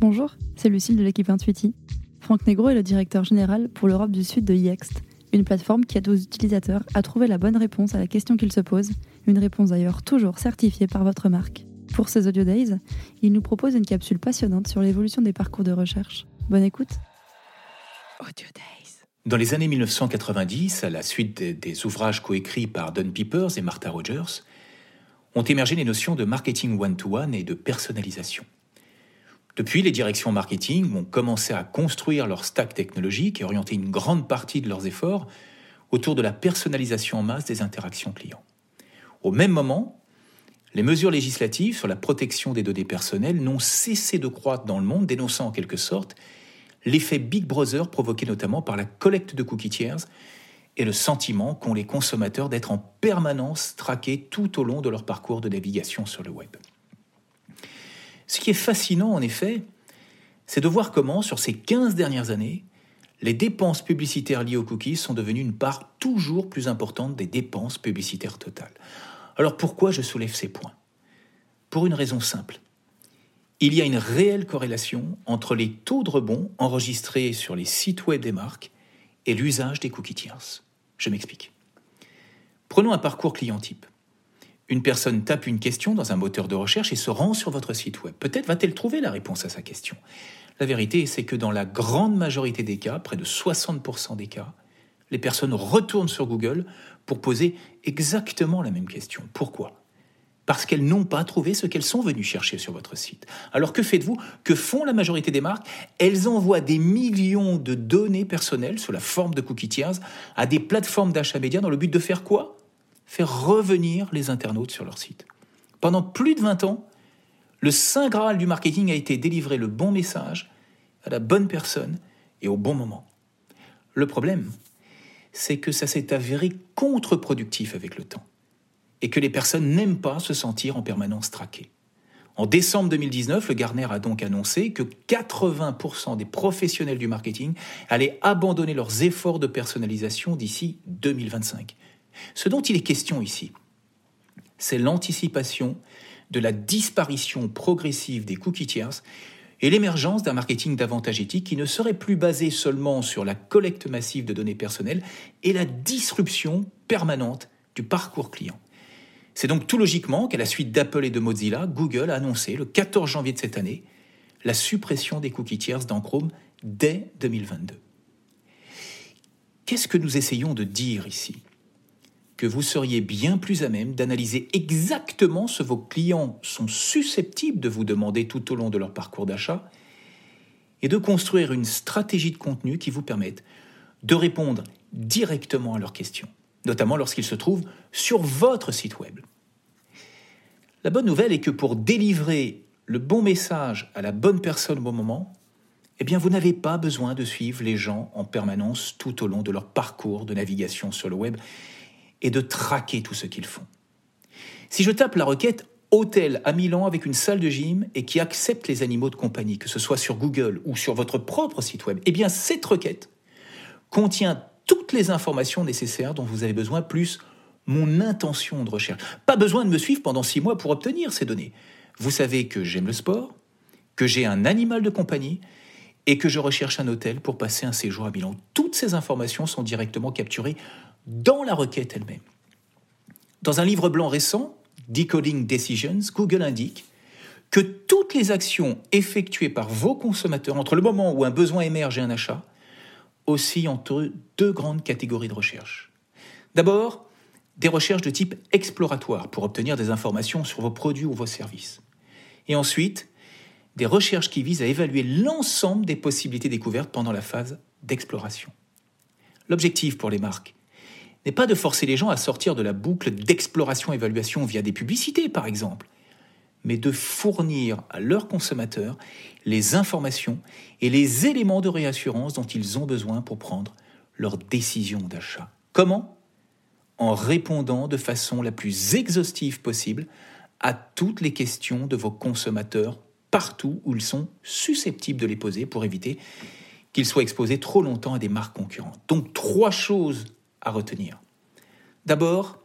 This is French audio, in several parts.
Bonjour, c'est Lucille de l'équipe Intuiti. Franck Negro est le directeur général pour l'Europe du Sud de Yext, une plateforme qui aide aux utilisateurs à trouver la bonne réponse à la question qu'ils se posent, une réponse d'ailleurs toujours certifiée par votre marque. Pour ces Audio Days, il nous propose une capsule passionnante sur l'évolution des parcours de recherche. Bonne écoute. Audio Days. Dans les années 1990, à la suite des, ouvrages coécrits par Don Peepers et Martha Rogers, ont émergé les notions de marketing one-to-one et de personnalisation. Depuis, les directions marketing ont commencé à construire leur stack technologique et orienter une grande partie de leurs efforts autour de la personnalisation en masse des interactions clients. Au même moment, les mesures législatives sur la protection des données personnelles n'ont cessé de croître dans le monde, dénonçant en quelque sorte l'effet Big Brother provoqué notamment par la collecte de cookie tiers et le sentiment qu'ont les consommateurs d'être en permanence traqués tout au long de leur parcours de navigation sur le web. Ce qui est fascinant en effet, c'est de voir comment sur ces 15 dernières années, les dépenses publicitaires liées aux cookies sont devenues une part toujours plus importante des dépenses publicitaires totales. Alors pourquoi je soulève ces points? Pour une raison simple il y a une réelle corrélation entre les taux de rebond enregistrés sur les sites web des marques et l'usage des cookies tiers. Je m'explique. Prenons un parcours client type. Une personne tape une question dans un moteur de recherche et se rend sur votre site web. Peut-être va-t-elle trouver la réponse à sa question. La vérité, c'est que dans la grande majorité des cas, près de 60% des cas, les personnes retournent sur Google pour poser exactement la même question. Pourquoi? Parce qu'elles n'ont pas trouvé ce qu'elles sont venues chercher sur votre site. Alors que faites-vous? Que font la majorité des marques? Elles envoient des millions de données personnelles sous la forme de cookie tiers à des plateformes d'achat média dans le but de faire quoi? Faire revenir les internautes sur leur site. Pendant plus de 20 ans, le saint graal du marketing a été délivrer le bon message à la bonne personne et au bon moment. Le problème, c'est que ça s'est avéré contre-productif avec le temps et que les personnes n'aiment pas se sentir en permanence traquées. En décembre 2019, le Gartner a donc annoncé que 80% des professionnels du marketing allaient abandonner leurs efforts de personnalisation d'ici 2025. Ce dont il est question ici, c'est l'anticipation de la disparition progressive des cookies tiers et l'émergence d'un marketing davantage éthique qui ne serait plus basé seulement sur la collecte massive de données personnelles et la disruption permanente du parcours client. C'est donc tout logiquement qu'à la suite d'Apple et de Mozilla, Google a annoncé le 14 janvier de cette année la suppression des cookies tiers dans Chrome dès 2022. Qu'est-ce que nous essayons de dire ici? Que vous seriez bien plus à même d'analyser exactement ce que vos clients sont susceptibles de vous demander tout au long de leur parcours d'achat et de construire une stratégie de contenu qui vous permette de répondre directement à leurs questions notamment lorsqu'il se trouve sur votre site web. La bonne nouvelle est que pour délivrer le bon message à la bonne personne au bon moment, eh vous n'avez pas besoin de suivre les gens en permanence tout au long de leur parcours de navigation sur le web et de traquer tout ce qu'ils font. Si je tape la requête hôtel à Milan avec une salle de gym et qui accepte les animaux de compagnie, que ce soit sur Google ou sur votre propre site web, eh bien cette requête contient toutes les informations nécessaires dont vous avez besoin, plus mon intention de recherche. Pas besoin de me suivre pendant six mois pour obtenir ces données. Vous savez que j'aime le sport, que j'ai un animal de compagnie et que je recherche un hôtel pour passer un séjour à Milan. Toutes ces informations sont directement capturées dans la requête elle-même. Dans un livre blanc récent, Decoding Decisions, Google indique que toutes les actions effectuées par vos consommateurs entre le moment où un besoin émerge et un achat aussi entre deux grandes catégories de recherche. D'abord, des recherches de type exploratoire pour obtenir des informations sur vos produits ou vos services. Et ensuite, des recherches qui visent à évaluer l'ensemble des possibilités découvertes pendant la phase d'exploration. L'objectif pour les marques n'est pas de forcer les gens à sortir de la boucle d'exploration-évaluation via des publicités, par exemple, mais de fournir à leurs consommateurs les informations et les éléments de réassurance dont ils ont besoin pour prendre leur décision d'achat. Comment? En répondant de façon la plus exhaustive possible à toutes les questions de vos consommateurs partout où ils sont susceptibles de les poser pour éviter qu'ils soient exposés trop longtemps à des marques concurrentes. Donc trois choses retenir. D'abord,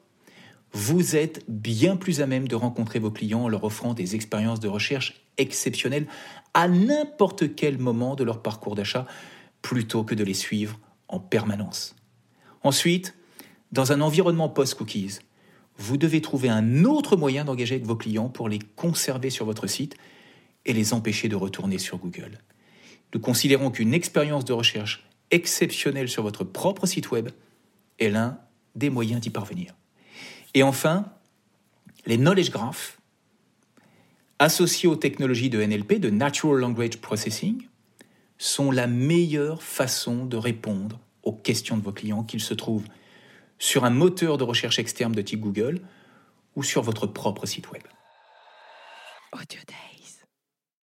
vous êtes bien plus à même de rencontrer vos clients en leur offrant des expériences de recherche exceptionnelles à n'importe quel moment de leur parcours d'achat plutôt que de les suivre en permanence. Ensuite, dans un environnement post-cookies, vous devez trouver un autre moyen d'engager avec vos clients pour les conserver sur votre site et les empêcher de retourner sur Google. Nous considérons qu'une expérience de recherche exceptionnelle sur votre propre site web est l'un des moyens d'y parvenir. Et enfin, les knowledge graphs associés aux technologies de NLP, de Natural Language Processing, sont la meilleure façon de répondre aux questions de vos clients, qu'ils se trouvent sur un moteur de recherche externe de type Google ou sur votre propre site web.